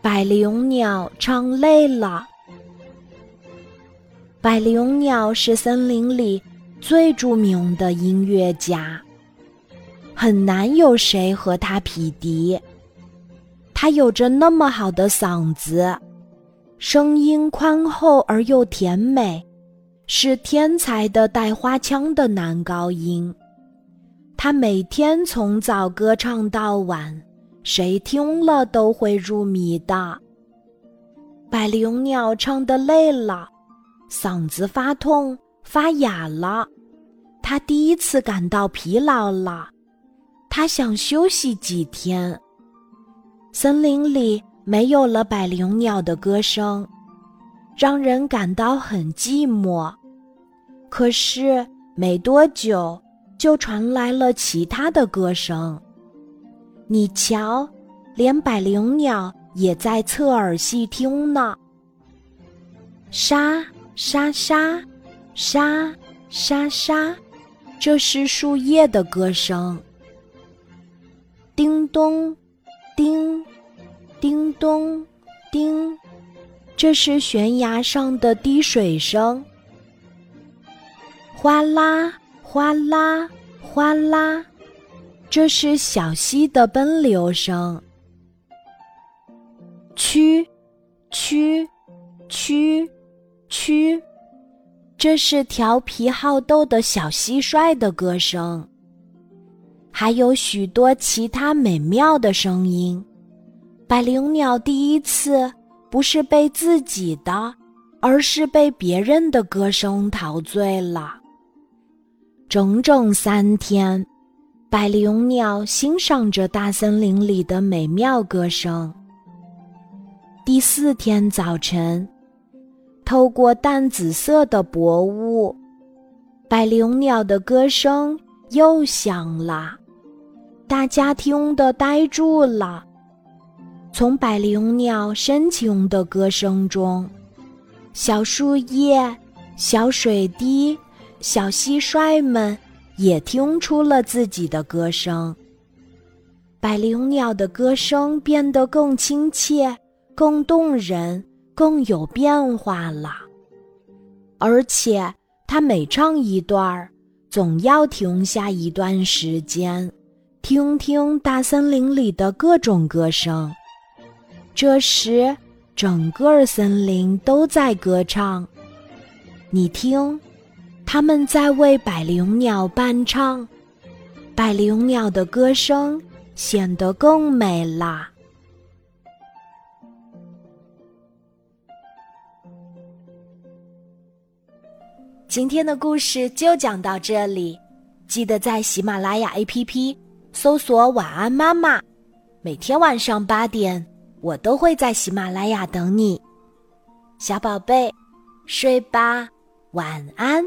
百灵鸟唱累了。百灵鸟是森林里最著名的音乐家，很难有谁和他匹敌。他有着那么好的嗓子，声音宽厚而又甜美，是天才的带花腔的男高音。他每天从早歌唱到晚，谁听了都会入迷的。百灵鸟唱得累了，嗓子发痛发哑了，它第一次感到疲劳了，他想休息几天。森林里没有了百灵鸟的歌声，让人感到很寂寞。可是没多久。就传来了其他的歌声。你瞧，连百灵鸟也在侧耳细听呢。沙沙沙，沙沙沙，这是树叶的歌声。叮咚，叮，叮咚，叮，这是悬崖上的滴水声。哗啦。哗啦哗啦，这是小溪的奔流声。曲，曲，曲，曲，这是调皮好斗的小蟋蟀的歌声。还有许多其他美妙的声音。百灵鸟第一次不是被自己的，而是被别人的歌声陶醉了。整整三天，百灵鸟欣赏着大森林里的美妙歌声。第四天早晨，透过淡紫色的薄雾，百灵鸟的歌声又响了。大家听得呆住了。从百灵鸟深情的歌声中，小树叶、小水滴。小蟋蟀们也听出了自己的歌声。百灵鸟的歌声变得更亲切、更动人、更有变化了。而且，它每唱一段儿，总要停下一段时间，听听大森林里的各种歌声。这时，整个森林都在歌唱。你听。他们在为百灵鸟伴唱，百灵鸟的歌声显得更美啦。今天的故事就讲到这里，记得在喜马拉雅 APP 搜索“晚安妈妈”，每天晚上八点，我都会在喜马拉雅等你，小宝贝，睡吧，晚安。